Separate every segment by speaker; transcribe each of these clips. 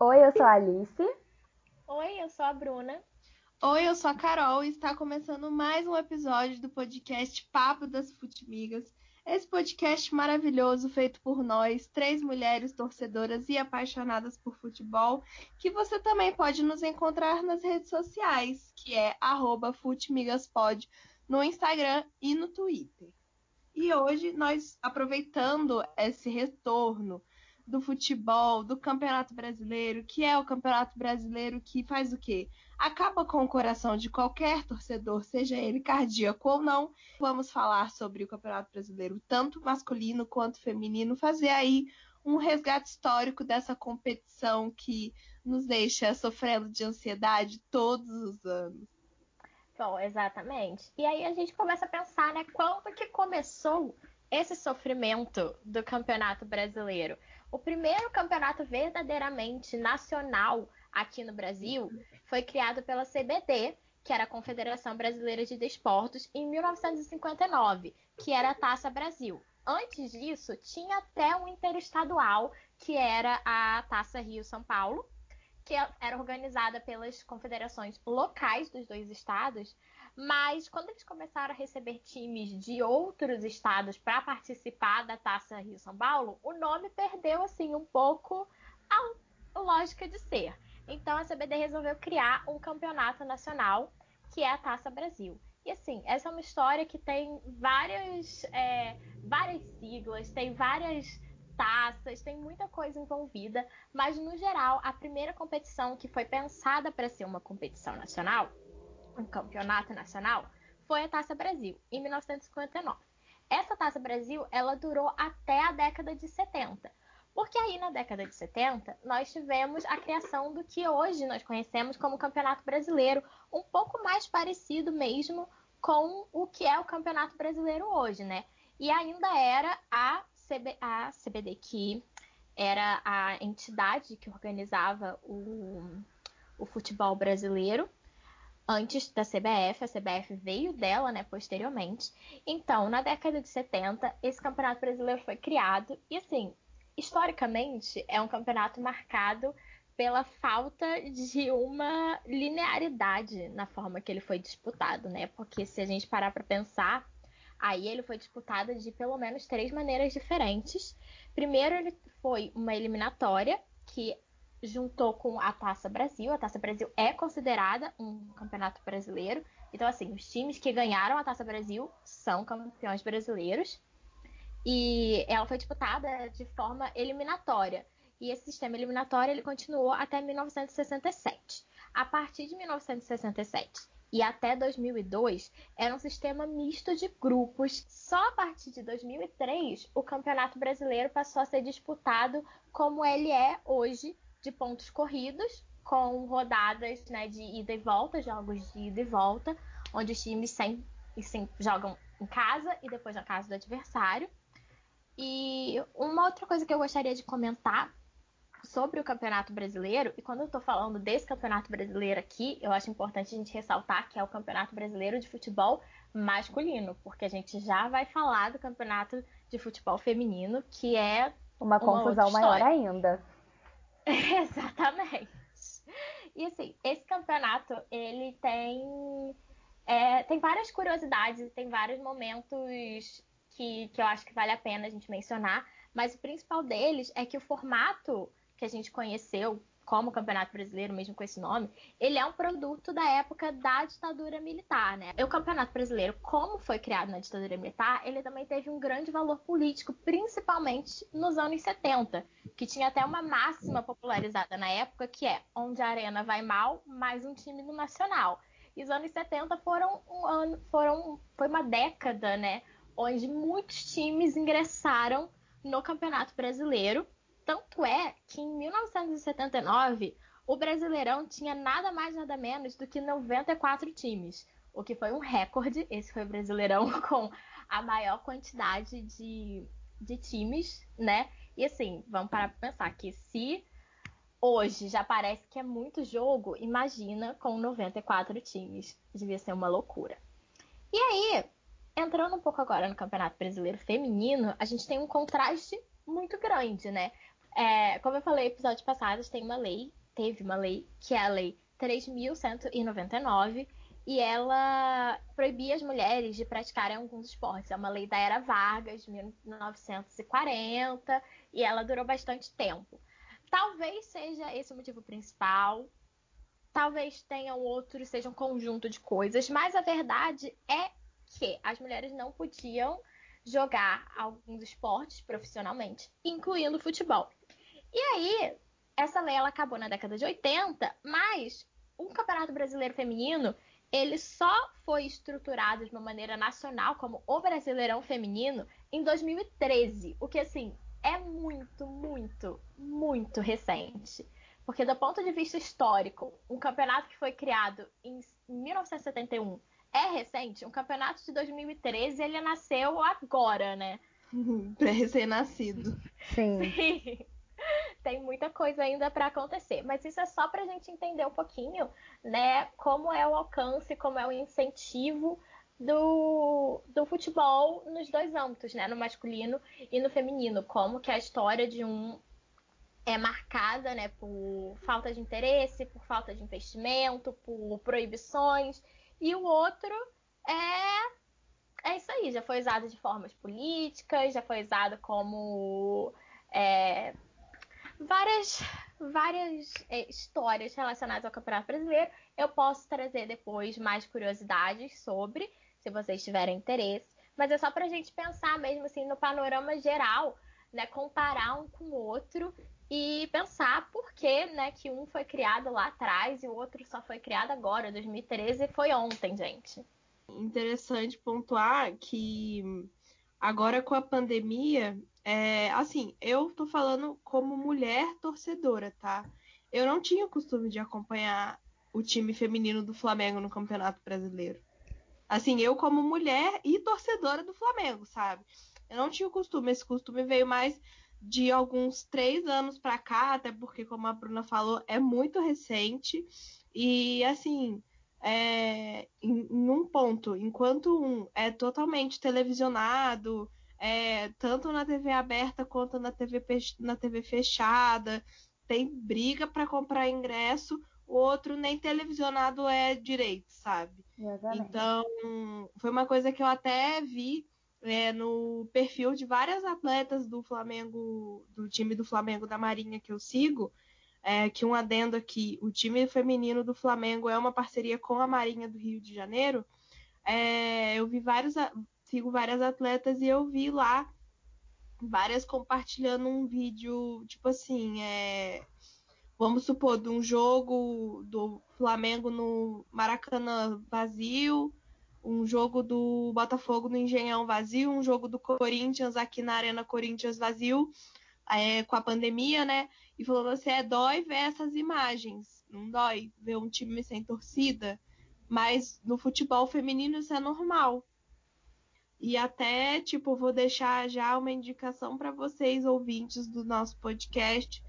Speaker 1: Oi, eu sou a Alice.
Speaker 2: Oi, eu sou a Bruna.
Speaker 3: Oi, eu sou a Carol e está começando mais um episódio do podcast Papo das Futimigas. Esse podcast maravilhoso feito por nós, três mulheres torcedoras e apaixonadas por futebol, que você também pode nos encontrar nas redes sociais, que é @futimigaspod no Instagram e no Twitter. E hoje nós aproveitando esse retorno do futebol, do Campeonato Brasileiro, que é o Campeonato Brasileiro que faz o quê? Acaba com o coração de qualquer torcedor, seja ele cardíaco ou não. Vamos falar sobre o Campeonato Brasileiro, tanto masculino quanto feminino, fazer aí um resgate histórico dessa competição que nos deixa sofrendo de ansiedade todos os anos.
Speaker 2: Bom, exatamente. E aí a gente começa a pensar, né, quando que começou esse sofrimento do Campeonato Brasileiro? O primeiro campeonato verdadeiramente nacional aqui no Brasil foi criado pela CBD, que era a Confederação Brasileira de Desportos, em 1959, que era a Taça Brasil. Antes disso, tinha até um interestadual, que era a Taça Rio-São Paulo, que era organizada pelas confederações locais dos dois estados, mas quando eles começaram a receber times de outros estados para participar da Taça Rio São Paulo, o nome perdeu assim um pouco a lógica de ser. Então a CBD resolveu criar um campeonato nacional que é a Taça Brasil. E assim, essa é uma história que tem várias, é, várias siglas, tem várias taças, tem muita coisa envolvida, mas no geral, a primeira competição que foi pensada para ser uma competição nacional um campeonato nacional foi a Taça Brasil, em 1959. Essa Taça Brasil, ela durou até a década de 70. Porque aí na década de 70 nós tivemos a criação do que hoje nós conhecemos como Campeonato Brasileiro, um pouco mais parecido mesmo com o que é o Campeonato Brasileiro hoje, né? E ainda era a, CB, a CBD que era a entidade que organizava o, o futebol brasileiro antes da CBF, a CBF veio dela, né, posteriormente. Então, na década de 70, esse campeonato brasileiro foi criado e assim, historicamente, é um campeonato marcado pela falta de uma linearidade na forma que ele foi disputado, né? Porque se a gente parar para pensar, aí ele foi disputado de pelo menos três maneiras diferentes. Primeiro, ele foi uma eliminatória que juntou com a Taça Brasil. A Taça Brasil é considerada um campeonato brasileiro. Então, assim, os times que ganharam a Taça Brasil são campeões brasileiros. E ela foi disputada de forma eliminatória. E esse sistema eliminatório ele continuou até 1967. A partir de 1967 e até 2002 era um sistema misto de grupos. Só a partir de 2003 o Campeonato Brasileiro passou a ser disputado como ele é hoje, de pontos corridos, com rodadas né, de ida e volta, jogos de ida e volta, onde os times sempre, sempre jogam em casa e depois na casa do adversário. E uma outra coisa que eu gostaria de comentar sobre o Campeonato Brasileiro, e quando eu estou falando desse Campeonato Brasileiro aqui, eu acho importante a gente ressaltar que é o Campeonato Brasileiro de Futebol masculino, porque a gente já vai falar do Campeonato de Futebol Feminino, que é
Speaker 1: uma, uma confusão maior ainda.
Speaker 2: Exatamente. E assim, esse campeonato, ele tem, é, tem várias curiosidades, tem vários momentos que, que eu acho que vale a pena a gente mencionar, mas o principal deles é que o formato que a gente conheceu como Campeonato Brasileiro, mesmo com esse nome, ele é um produto da época da ditadura militar, né? O Campeonato Brasileiro, como foi criado na ditadura militar, ele também teve um grande valor político, principalmente nos anos 70, que tinha até uma máxima popularizada na época, que é onde a arena vai mal, mais um time no nacional. E os anos 70 foram um ano, foram foi uma década, né, onde muitos times ingressaram no Campeonato Brasileiro tanto é que em 1979 o Brasileirão tinha nada mais nada menos do que 94 times, o que foi um recorde. Esse foi o Brasileirão com a maior quantidade de, de times, né? E assim, vamos parar para pensar que se hoje já parece que é muito jogo, imagina com 94 times. Devia ser uma loucura. E aí, entrando um pouco agora no Campeonato Brasileiro Feminino, a gente tem um contraste muito grande, né? É, como eu falei no episódio passado, tem uma lei, teve uma lei, que é a lei 3.199, e ela proibia as mulheres de praticarem alguns esportes. É uma lei da Era Vargas, 1940, e ela durou bastante tempo. Talvez seja esse o motivo principal, talvez tenham outros, seja um conjunto de coisas, mas a verdade é que as mulheres não podiam jogar alguns esportes profissionalmente, incluindo futebol. E aí, essa lei ela acabou na década de 80, mas o Campeonato Brasileiro Feminino ele só foi estruturado de uma maneira nacional como o Brasileirão Feminino em 2013, o que assim é muito, muito, muito recente. Porque do ponto de vista histórico, um campeonato que foi criado em 1971 é recente. Um campeonato de 2013 ele nasceu agora, né?
Speaker 3: Pré-recém-nascido.
Speaker 1: Sim.
Speaker 2: Sim. Tem muita coisa ainda para acontecer, mas isso é só para a gente entender um pouquinho, né, como é o alcance, como é o incentivo do, do futebol nos dois âmbitos, né, no masculino e no feminino, como que a história de um é marcada, né, por falta de interesse, por falta de investimento, por proibições, e o outro é é isso aí, já foi usado de formas políticas, já foi usado como é, várias, várias é, histórias relacionadas ao Campeonato Brasileiro. Eu posso trazer depois mais curiosidades sobre, se vocês tiverem interesse. Mas é só para a gente pensar mesmo assim no panorama geral, né? Comparar um com o outro e pensar por que, né, que um foi criado lá atrás e o outro só foi criado agora, 2013 foi ontem, gente.
Speaker 3: Interessante pontuar que agora com a pandemia é, assim, eu tô falando como mulher torcedora, tá? Eu não tinha o costume de acompanhar o time feminino do Flamengo no Campeonato Brasileiro. Assim, eu como mulher e torcedora do Flamengo, sabe? Eu não tinha o costume, esse costume veio mais de alguns três anos para cá, até porque, como a Bruna falou, é muito recente. E, assim, é, em, em um ponto, enquanto um é totalmente televisionado, é, tanto na TV aberta quanto na TV, na TV fechada. Tem briga para comprar ingresso, o outro nem televisionado é direito, sabe?
Speaker 1: Exatamente.
Speaker 3: Então, foi uma coisa que eu até vi é, no perfil de várias atletas do Flamengo, do time do Flamengo da Marinha que eu sigo, é, que um adendo aqui, o time feminino do Flamengo é uma parceria com a Marinha do Rio de Janeiro. É, eu vi vários, sigo várias atletas e eu vi lá várias compartilhando um vídeo, tipo assim, é, vamos supor, de um jogo do Flamengo no Maracanã vazio, um jogo do Botafogo no Engenhão vazio, um jogo do Corinthians aqui na Arena Corinthians vazio, é, com a pandemia, né? E falou assim, é dói ver essas imagens, não dói ver um time sem torcida, mas no futebol feminino isso é normal. E até, tipo, vou deixar já uma indicação para vocês, ouvintes do nosso podcast,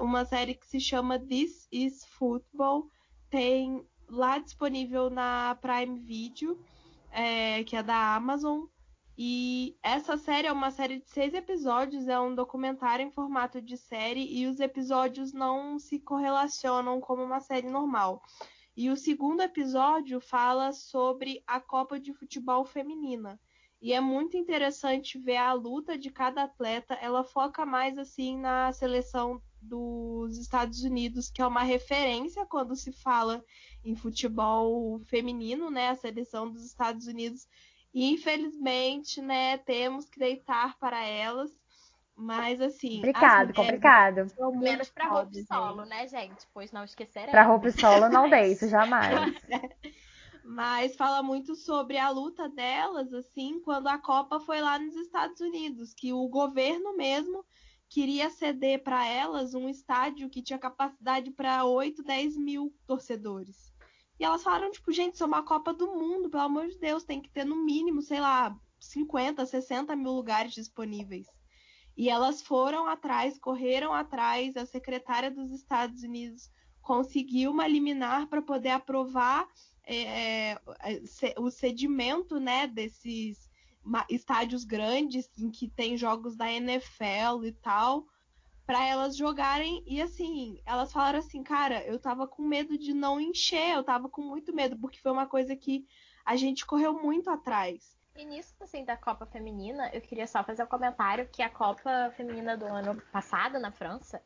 Speaker 3: uma série que se chama This is Football. Tem lá disponível na Prime Video, é, que é da Amazon. E essa série é uma série de seis episódios, é um documentário em formato de série, e os episódios não se correlacionam como uma série normal. E o segundo episódio fala sobre a Copa de Futebol Feminina. E é muito interessante ver a luta de cada atleta. Ela foca mais assim na seleção dos Estados Unidos, que é uma referência quando se fala em futebol feminino, né? A seleção dos Estados Unidos. E, infelizmente, né, temos que deitar para elas. Mas assim.
Speaker 1: Complicado, complicado.
Speaker 2: Menos para roupa solo, né, gente? Pois não esqueceremos.
Speaker 1: Para roupa solo não deito, jamais.
Speaker 3: mas fala muito sobre a luta delas, assim, quando a Copa foi lá nos Estados Unidos, que o governo mesmo queria ceder para elas um estádio que tinha capacidade para 8, 10 mil torcedores. E elas falaram, tipo, gente, isso é uma Copa do Mundo, pelo amor de Deus, tem que ter no mínimo, sei lá, 50, 60 mil lugares disponíveis. E elas foram atrás, correram atrás, a secretária dos Estados Unidos conseguiu uma liminar para poder aprovar é, é o sedimento né, desses estádios grandes em que tem jogos da NFL e tal, para elas jogarem e assim, elas falaram assim, cara, eu tava com medo de não encher, eu tava com muito medo, porque foi uma coisa que a gente correu muito atrás.
Speaker 2: E nisso, assim, da Copa Feminina, eu queria só fazer um comentário que a Copa Feminina do ano passado, na França,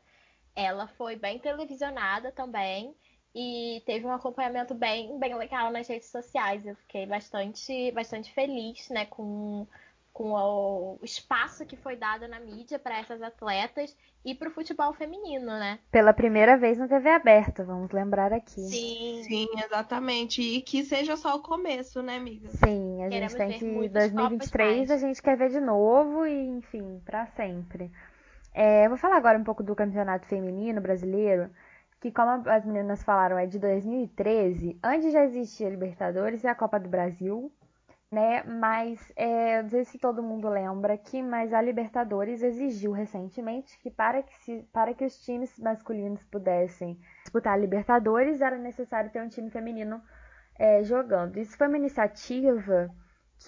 Speaker 2: ela foi bem televisionada também e teve um acompanhamento bem, bem legal nas redes sociais. Eu fiquei bastante, bastante feliz, né, com, com o espaço que foi dado na mídia para essas atletas e para o futebol feminino, né?
Speaker 1: Pela primeira vez na TV aberta, vamos lembrar aqui.
Speaker 3: Sim, sim, exatamente. E que seja só o começo, né, amiga?
Speaker 1: Sim, a
Speaker 2: Queremos
Speaker 1: gente tem que
Speaker 2: muitas
Speaker 1: 2023
Speaker 2: Copas
Speaker 1: a gente quer ver de novo e, enfim, para sempre. É, vou falar agora um pouco do campeonato feminino brasileiro, que como as meninas falaram é de 2013, antes já existia a Libertadores e a Copa do Brasil, né? Mas é, não sei se todo mundo lembra que, mas a Libertadores exigiu recentemente que para que, se, para que os times masculinos pudessem disputar a Libertadores era necessário ter um time feminino é, jogando. Isso foi uma iniciativa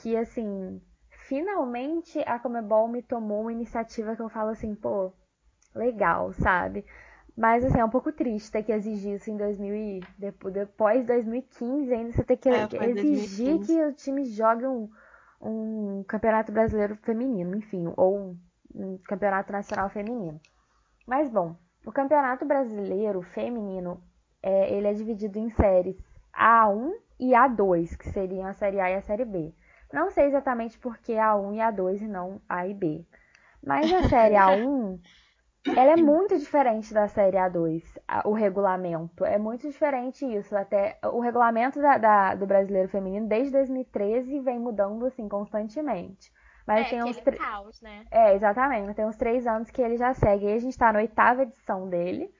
Speaker 1: que, assim, finalmente a Comebol me tomou uma iniciativa que eu falo assim, pô, legal, sabe? Mas assim, é um pouco triste ter que exigir isso em 2000 e depois, depois 2015 ainda você ter que
Speaker 3: É,
Speaker 1: exigir
Speaker 3: 2015.
Speaker 1: que o time jogue um, um campeonato brasileiro feminino, enfim, ou um campeonato nacional feminino. Mas bom, o campeonato brasileiro feminino é, ele é dividido em séries A1 e A2, que seriam a série A e a série B. Não sei exatamente por que A1 e A2 e não A e B. Mas a série A1 ela é muito diferente da série A2, a- o regulamento. É muito diferente isso. Até o regulamento da- da- do brasileiro feminino desde 2013 vem mudando assim constantemente. Mas
Speaker 2: é
Speaker 1: tem uns tre-
Speaker 2: caos, né?
Speaker 1: é, exatamente. Tem uns três anos que ele já segue. Aí a gente tá na oitava edição dele.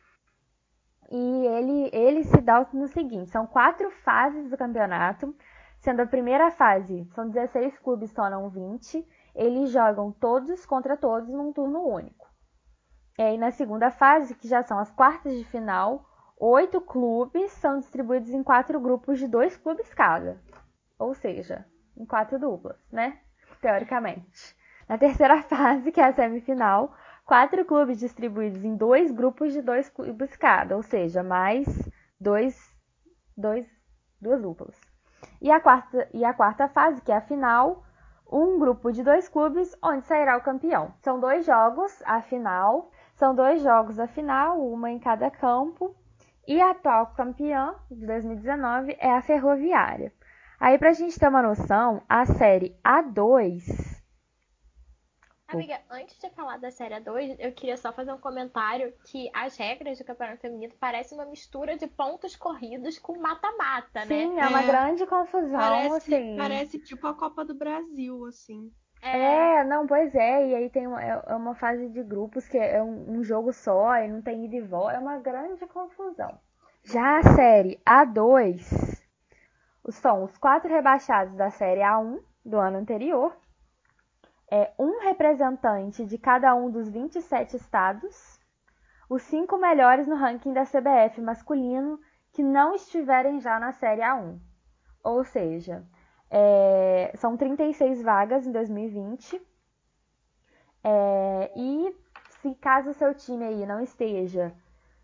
Speaker 1: E ele, ele se dá no seguinte: são quatro fases do campeonato. Sendo a primeira fase, são 16 clubes, tornam 20. Eles jogam todos contra todos num turno único. E aí na segunda fase, que já são as quartas de final, oito clubes são distribuídos em quatro grupos de dois clubes cada. Ou seja, em quatro duplas, né? Teoricamente. Na terceira fase, que é a semifinal, quatro clubes distribuídos em dois grupos de dois clubes cada, ou seja, mais dois, dois, duas duplas. E a quarta, e a quarta fase, que é a final, um grupo de dois clubes, onde sairá o campeão. São dois jogos, a final, são dois jogos a final, uma em cada campo, e a atual campeã de 2019 é a Ferroviária. Aí, pra gente ter uma noção, a série A2
Speaker 2: Amiga, antes de falar da série 2, eu queria só fazer um comentário que as regras do Campeonato Feminino parecem uma mistura de pontos corridos com mata-mata, né?
Speaker 1: Sim, é uma
Speaker 3: É.
Speaker 1: grande confusão,
Speaker 3: Parece,
Speaker 1: assim.
Speaker 3: parece tipo a Copa do Brasil, assim.
Speaker 1: É, não, pois é, e aí tem uma, é é uma fase de grupos que é um, um jogo só e não tem ida e volta, é uma grande confusão. Já a série A2 são os quatro rebaixados da série A1 do ano anterior, é um representante de cada um dos 27 estados, os cinco melhores no ranking da CBF masculino que não estiverem já na série A1. Ou seja, é, são 36 vagas em 2020. É, e se caso o seu time aí não esteja,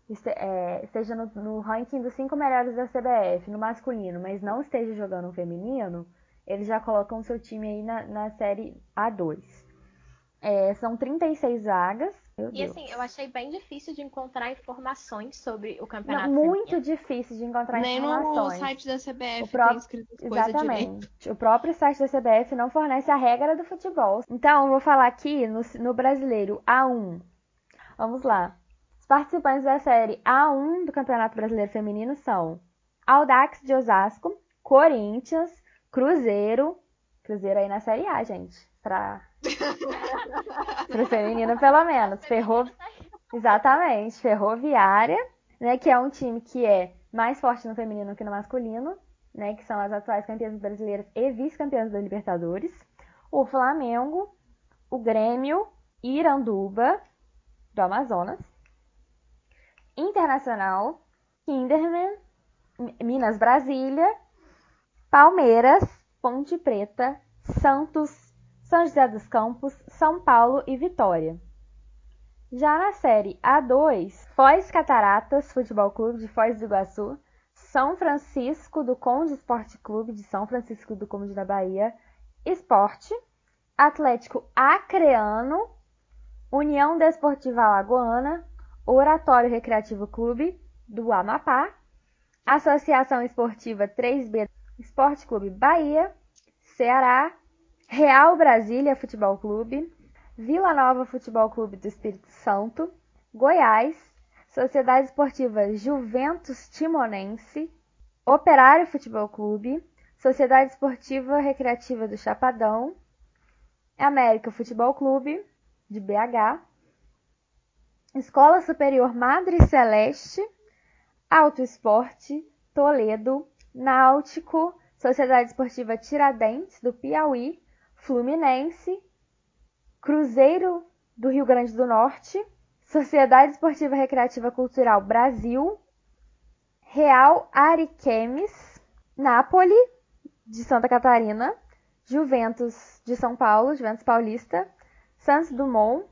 Speaker 1: este- é, esteja no, no ranking dos cinco melhores da CBF, no masculino, mas não esteja jogando no feminino, eles já colocam o seu time aí na, na série A2. É, são 36 vagas. Meu
Speaker 2: E
Speaker 1: Deus.
Speaker 2: assim, eu achei bem difícil de encontrar informações sobre o
Speaker 1: Não,
Speaker 2: campeonato
Speaker 1: muito
Speaker 2: feminino.
Speaker 1: difícil de encontrar
Speaker 3: Nem no
Speaker 1: informações.
Speaker 3: site da CBF
Speaker 1: O próprio-
Speaker 3: tem escrito as coisas direito.
Speaker 1: Exatamente. O próprio site da CBF não fornece a regra do futebol. Então, eu vou falar aqui no, no brasileiro A1. Vamos lá. Os participantes da série A1 do Campeonato Brasileiro Feminino são Audax de Osasco, Corinthians, Cruzeiro. Cruzeiro aí na série A, gente. Pra, pro feminino, pelo menos. Ferro... Exatamente. Ferroviária, né? Que é um time que é mais forte no feminino que no masculino né, que são as atuais campeãs brasileiras e vice-campeãs da Libertadores, o Flamengo, o Grêmio, Iranduba, do Amazonas, Internacional, Kinderman, Minas Brasília, Palmeiras, Ponte Preta, Santos, São José dos Campos, São Paulo e Vitória. Já na série A2, Foz Cataratas Futebol Clube de Foz do Iguaçu, São Francisco do Conde Esporte Clube de São Francisco do Conde da Bahia, Esporte, Atlético Acreano, União Desportiva Alagoana, Oratório Recreativo Clube do Amapá, Associação Esportiva 3B Esporte Clube Bahia, Ceará, Real Brasília Futebol Clube, Vila Nova Futebol Clube do Espírito Santo, Goiás, Sociedade Esportiva Juventus Timonense, Operário Futebol Clube, Sociedade Esportiva Recreativa do Chapadão, América Futebol Clube, de BH, Escola Superior Madre Celeste, Auto Esporte, Toledo, Náutico, Sociedade Esportiva Tiradentes, do Piauí, Fluminense, Cruzeiro do Rio Grande do Norte, Sociedade Esportiva Recreativa Cultural Brasil, Real Ariquemes, Nápoles, de Santa Catarina, Juventus de São Paulo, Juventus Paulista, Santos Dumont,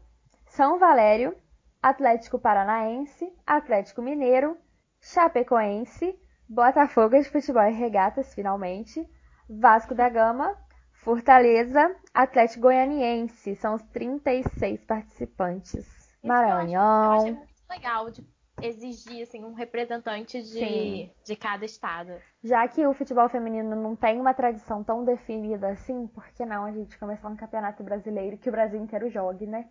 Speaker 1: São Valério, Atlético Paranaense, Atlético Mineiro, Chapecoense, Botafogo de Futebol e Regatas, finalmente, Vasco da Gama, Fortaleza, Atlético Goianiense. São os 36 participantes. Maranhão.
Speaker 2: Eu achei muito legal de exigir assim, um representante de, de cada estado.
Speaker 1: Já que o futebol feminino não tem uma tradição tão definida assim, por que não a gente começar um campeonato brasileiro que o Brasil inteiro jogue, né?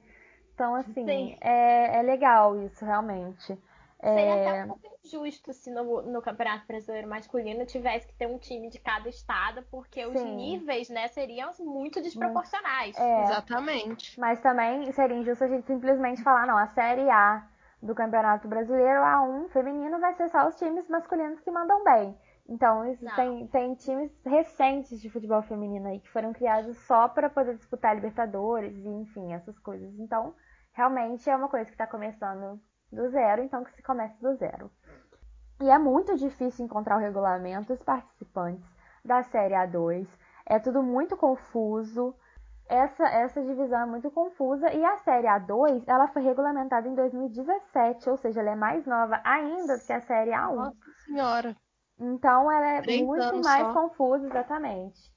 Speaker 1: Então, assim, é, é legal isso, realmente.
Speaker 2: Seria
Speaker 1: É,
Speaker 2: até um pouco injusto se no, no Campeonato Brasileiro Masculino tivesse que ter um time de cada estado, porque os
Speaker 1: Sim.
Speaker 2: níveis, né, seriam muito desproporcionais.
Speaker 1: é,
Speaker 3: Exatamente.
Speaker 1: Mas também seria injusto a gente simplesmente falar, não, a Série A do Campeonato Brasileiro, A1 feminino, vai ser só os times masculinos que mandam bem. Então, tem, tem times recentes de futebol feminino aí que foram criados só para poder disputar Libertadores e, enfim, essas coisas. Então, realmente é uma coisa que está começando do zero, então que se comece do zero. E é muito difícil encontrar o regulamento dos participantes da Série A2. É tudo muito confuso. Essa, essa divisão é muito confusa. E a Série A2, ela foi regulamentada em 2017, ou seja, ela é mais nova ainda do que a Série A1.
Speaker 3: Nossa senhora.
Speaker 1: Então ela é
Speaker 3: Três
Speaker 1: muito mais
Speaker 3: só.
Speaker 1: confusa, exatamente.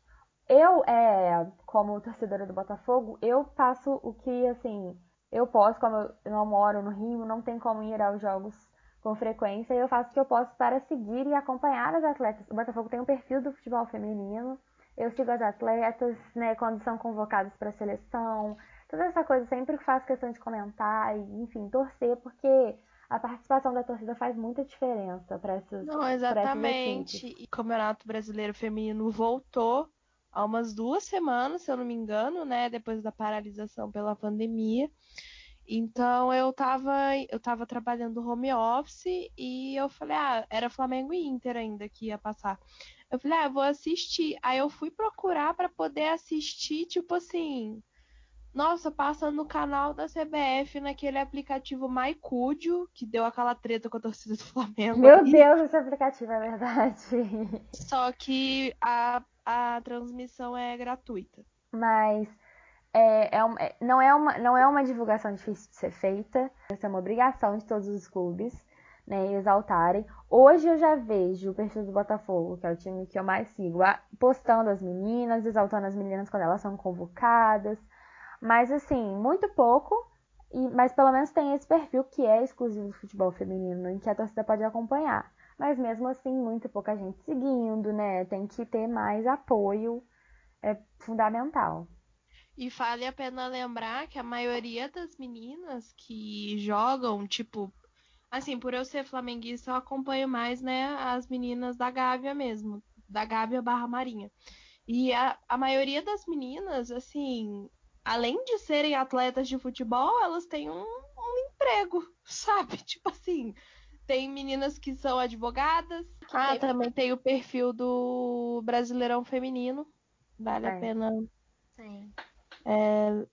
Speaker 1: Eu, é, como torcedora do Botafogo, eu faço o que, assim, eu posso, como eu não moro no Rio, não tem como ir aos jogos com frequência, eu faço o que eu posso para seguir e acompanhar as atletas. O Botafogo tem um perfil do futebol feminino, eu sigo as atletas, né, quando são convocadas para a seleção, toda essa coisa, sempre faço questão de comentar e, enfim, torcer, porque a participação da torcida faz muita diferença para essas
Speaker 3: Não, exatamente. E o Campeonato Brasileiro Feminino voltou há umas duas semanas, se eu não me engano, né? Depois da paralisação pela pandemia. Então eu tava, eu tava trabalhando home office e eu falei, ah, era Flamengo e Inter ainda que ia passar. Eu falei, ah, eu vou assistir. Aí eu fui procurar pra poder assistir, tipo assim, nossa, passa no canal da CBF, naquele aplicativo MyCudio, que deu aquela treta com a torcida do Flamengo.
Speaker 1: Meu. Deus, esse aplicativo é verdade.
Speaker 3: Só que a, a transmissão é gratuita.
Speaker 1: Mas é, é é- não, é uma, não é uma divulgação difícil de ser feita. Essa é uma obrigação de todos os clubes, né, exaltarem. Hoje eu já vejo o perfil do Botafogo, que é o time que eu mais sigo, postando as meninas, exaltando as meninas quando elas são convocadas. Mas assim, muito pouco. E, mas pelo menos tem esse perfil que é exclusivo do futebol feminino, em que a torcida pode acompanhar. Mas mesmo assim, muito pouca gente seguindo, né? Tem que ter mais apoio. É fundamental.
Speaker 3: E vale a pena lembrar que a maioria das meninas que jogam, tipo, assim, por eu ser flamenguista, eu acompanho mais, né, as meninas da Gávea mesmo, da Gávea barra Marinha. E a, a maioria das meninas, assim, além de serem atletas de futebol, elas têm um, um emprego, sabe? Tipo assim, tem meninas que são advogadas. Ah,
Speaker 2: teve-
Speaker 3: também tem o perfil do Brasileirão Feminino. Vale a
Speaker 1: É.
Speaker 3: pena
Speaker 2: Sim.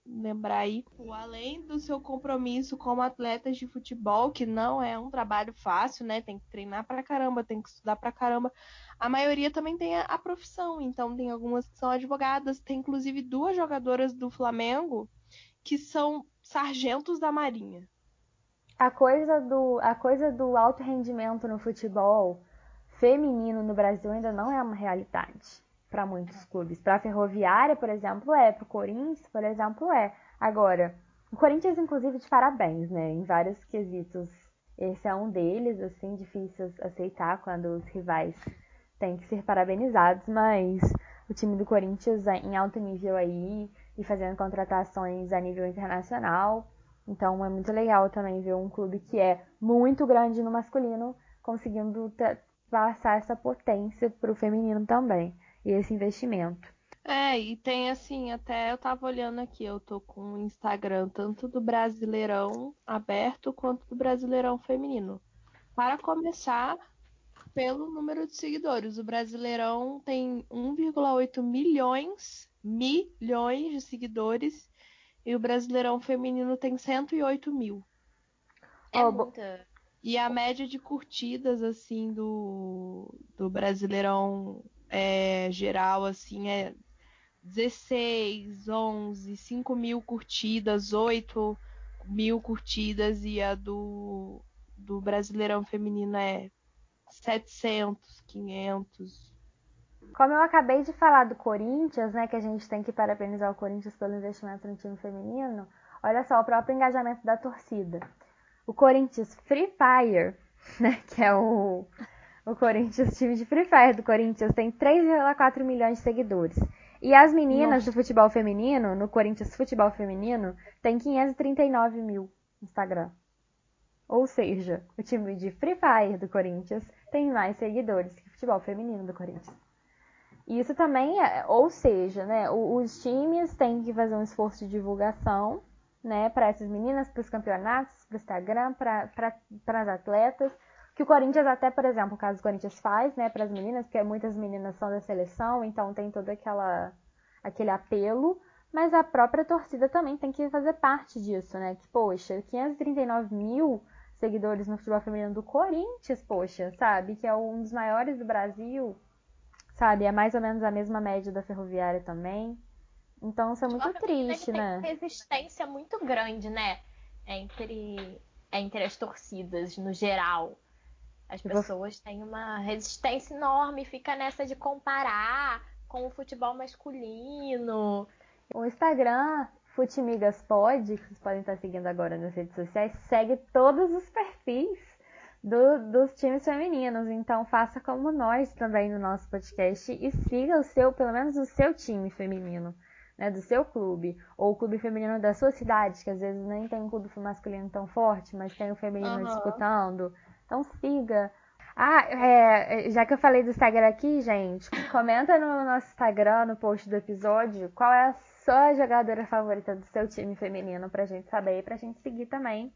Speaker 3: lembrar aí. O além do seu compromisso como atletas de futebol, que não é um trabalho fácil, né? Tem que treinar pra caramba, tem que estudar pra caramba. A maioria também tem a, a profissão, então tem algumas que são advogadas, tem inclusive duas jogadoras do Flamengo que são sargentos da Marinha.
Speaker 1: A coisa do, a coisa do alto rendimento no futebol feminino no Brasil ainda não é uma realidade para muitos clubes. Para a Ferroviária, por exemplo, é. Para o Corinthians, por exemplo, é. Agora, o Corinthians, inclusive, de parabéns, né? Em vários quesitos. Esse é um deles, assim, difícil aceitar quando os rivais têm que ser parabenizados, mas o time do Corinthians é em alto nível aí e fazendo contratações a nível internacional. Então é muito legal também ver um clube que é muito grande no masculino conseguindo passar essa potência para o feminino também e esse investimento.
Speaker 3: É, e tem assim, até eu tava olhando aqui, eu tô com o Instagram tanto do Brasileirão aberto quanto do Brasileirão feminino. Para começar, pelo número de seguidores, o Brasileirão tem 1,8 milhões, milhões de seguidores e o Brasileirão feminino tem 108 mil.
Speaker 2: É oh, muita.
Speaker 3: E a média de curtidas, assim, do, do Brasileirão é, geral, assim, é 16, 11, 5 mil curtidas, 8 mil curtidas, e a do, do Brasileirão Feminino é 700, 500.
Speaker 1: Como eu acabei de falar do Corinthians, né, que a gente tem que parabenizar o Corinthians pelo investimento no time feminino, olha só o próprio engajamento da torcida. O Corinthians Free Fire, né, que é o, o Corinthians, time de Free Fire do Corinthians, tem 3,4 milhões de seguidores. E as meninas Nossa. do futebol feminino, no Corinthians Futebol Feminino, tem 539 mil no Instagram. Ou seja, o time de Free Fire do Corinthians tem mais seguidores que o futebol feminino do Corinthians. Isso também é, ou seja, né, os times têm que fazer um esforço de divulgação, né, para essas meninas, para os campeonatos, para o Instagram, para as atletas, que o Corinthians até, por exemplo, o caso do Corinthians faz, né, para as meninas, porque muitas meninas são da seleção, então tem todo aquela aquele apelo, mas a própria torcida também tem que fazer parte disso, né? Que, poxa, 539 mil seguidores no futebol feminino do Corinthians, poxa, sabe? Que é um dos maiores do Brasil, sabe? É mais ou menos a mesma média da Ferroviária também. Então isso é muito triste, né?
Speaker 2: Tem resistência muito grande, né? Entre, entre as torcidas no geral. As pessoas têm uma resistência enorme, fica nessa de comparar com o futebol masculino.
Speaker 1: O Instagram Futimigas Pod, que vocês podem estar seguindo agora nas redes sociais, segue todos os perfis do, dos times femininos. Então faça como nós também no nosso podcast e siga o seu, pelo menos o seu time feminino, né, do seu clube, ou o clube feminino da sua cidade, que às vezes nem tem um clube masculino tão forte, mas tem o feminino uhum. disputando. Então siga. Ah, é, já que eu falei do Instagram aqui, gente, comenta no nosso Instagram, no post do episódio, qual é a sua jogadora favorita do seu time feminino pra gente saber e pra gente seguir também.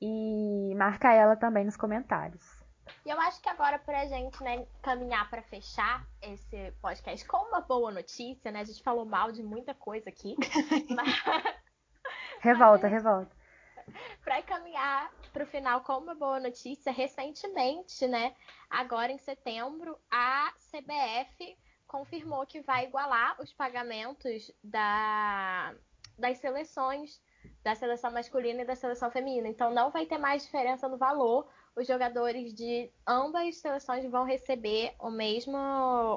Speaker 1: E marca ela também nos comentários.
Speaker 2: E eu acho que agora pra gente, né, caminhar para fechar esse podcast com uma boa notícia, né? A gente falou mal de muita coisa aqui.
Speaker 1: mas... Revolta, mas, revolta.
Speaker 2: Para caminhar para o final com uma boa notícia, recentemente, né? Agora em setembro, a CBF confirmou que vai igualar os pagamentos da, das seleções, da seleção masculina e da seleção feminina. Então não vai ter mais diferença no valor. Os jogadores de ambas as seleções vão receber o mesmo,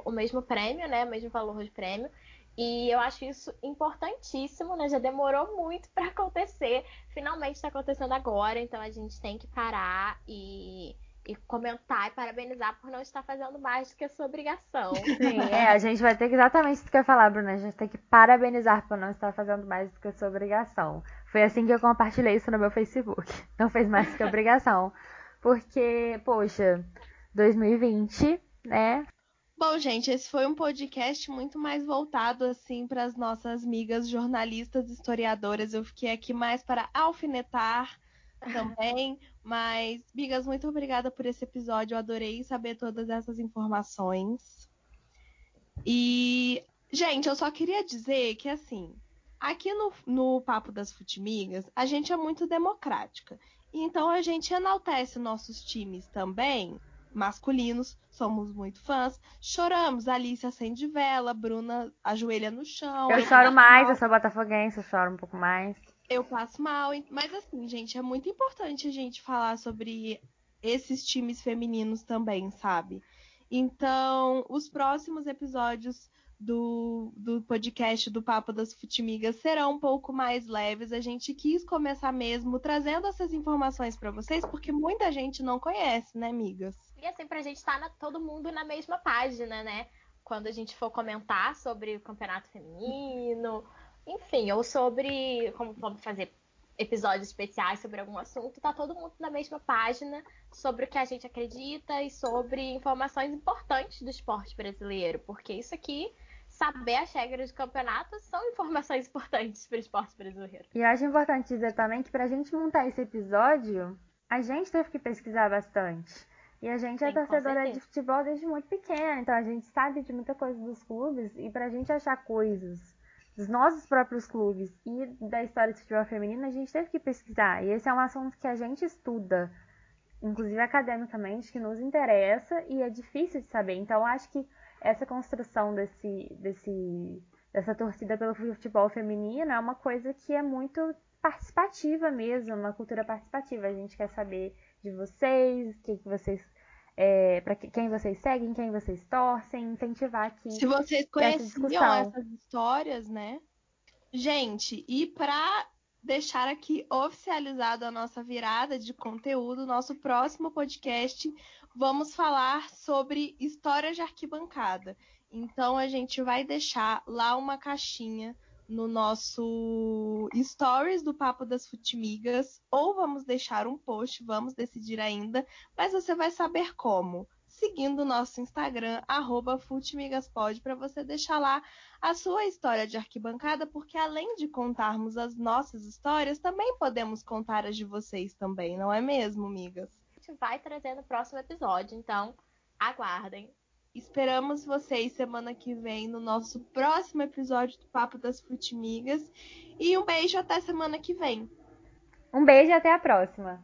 Speaker 2: o mesmo prêmio, né? O mesmo valor de prêmio. E eu acho isso importantíssimo, né? Já demorou muito para acontecer. Finalmente está acontecendo agora, então a gente tem que parar e, e comentar e parabenizar por não estar fazendo mais do que a sua obrigação.
Speaker 1: Sim, é, a gente vai ter que exatamente isso que eu ia falar, Bruna. A gente tem que parabenizar por não estar fazendo mais do que a sua obrigação. Foi assim que eu compartilhei isso no meu Facebook. Não fez mais do que a obrigação. Porque, poxa, 2020, né?
Speaker 3: Bom, gente, esse foi um podcast muito mais voltado assim para as nossas amigas jornalistas, historiadoras. Eu fiquei aqui mais para alfinetar também, mas amigas, muito obrigada por esse episódio. Eu adorei saber todas essas informações. E, gente, eu só queria dizer que assim, aqui no, no Papo das Futimigas, a gente é muito democrática. Então a gente enaltece nossos times também masculinos, somos muito fãs. Choramos, Alice acende vela, Bruna ajoelha no chão.
Speaker 1: Eu choro mais, eu sou botafoguense, eu choro um pouco mais.
Speaker 3: Eu passo mal, mas assim, gente, é muito importante a gente falar sobre esses times femininos também, sabe? Então, os próximos episódios do, do podcast do Papo das Futimigas serão um pouco mais leves. A gente quis começar mesmo trazendo essas informações para vocês, porque muita gente não conhece, né, amigas?
Speaker 2: E assim, pra gente estar tá todo mundo na mesma página, né? Quando a gente for comentar sobre o campeonato feminino, enfim, ou sobre como vamos fazer episódios especiais sobre algum assunto, tá todo mundo na mesma página sobre o que a gente acredita e sobre informações importantes do esporte brasileiro, porque isso aqui saber as regras do campeonato são informações importantes para o esporte brasileiro.
Speaker 1: E eu acho importante dizer também que para a gente montar esse episódio, a gente teve que pesquisar bastante. E a gente é Sim, é torcedora de futebol desde muito pequena, então a gente sabe de muita coisa dos clubes e para a gente achar coisas dos nossos próprios clubes e da história do futebol feminino, a gente teve que pesquisar. E esse é um assunto que a gente estuda, inclusive academicamente, que nos interessa e é difícil de saber. Então, acho que essa construção desse, desse, dessa torcida pelo futebol feminino é uma coisa que é muito participativa mesmo, uma cultura participativa. A gente quer saber de vocês, o que, que vocês. É, para quem vocês seguem, quem vocês torcem, incentivar aqui.
Speaker 3: Se vocês conheciam essas histórias, né? Gente, e para deixar aqui oficializado a nossa virada de conteúdo, nosso próximo podcast vamos falar sobre história de arquibancada. Então a gente vai deixar lá uma caixinha no nosso stories do Papo das Futimigas, ou vamos deixar um post, vamos decidir ainda, mas você vai saber como. Seguindo o nosso Instagram, arroba Futimigaspod, para você deixar lá a sua história de arquibancada, porque além de contarmos as nossas histórias, também podemos contar as de vocês também, não é mesmo, migas?
Speaker 2: gente vai trazer no próximo episódio, então aguardem.
Speaker 3: Esperamos vocês semana que vem no nosso próximo episódio do Papo das Frutimigas. E um beijo até semana que vem.
Speaker 1: Um beijo e até a próxima.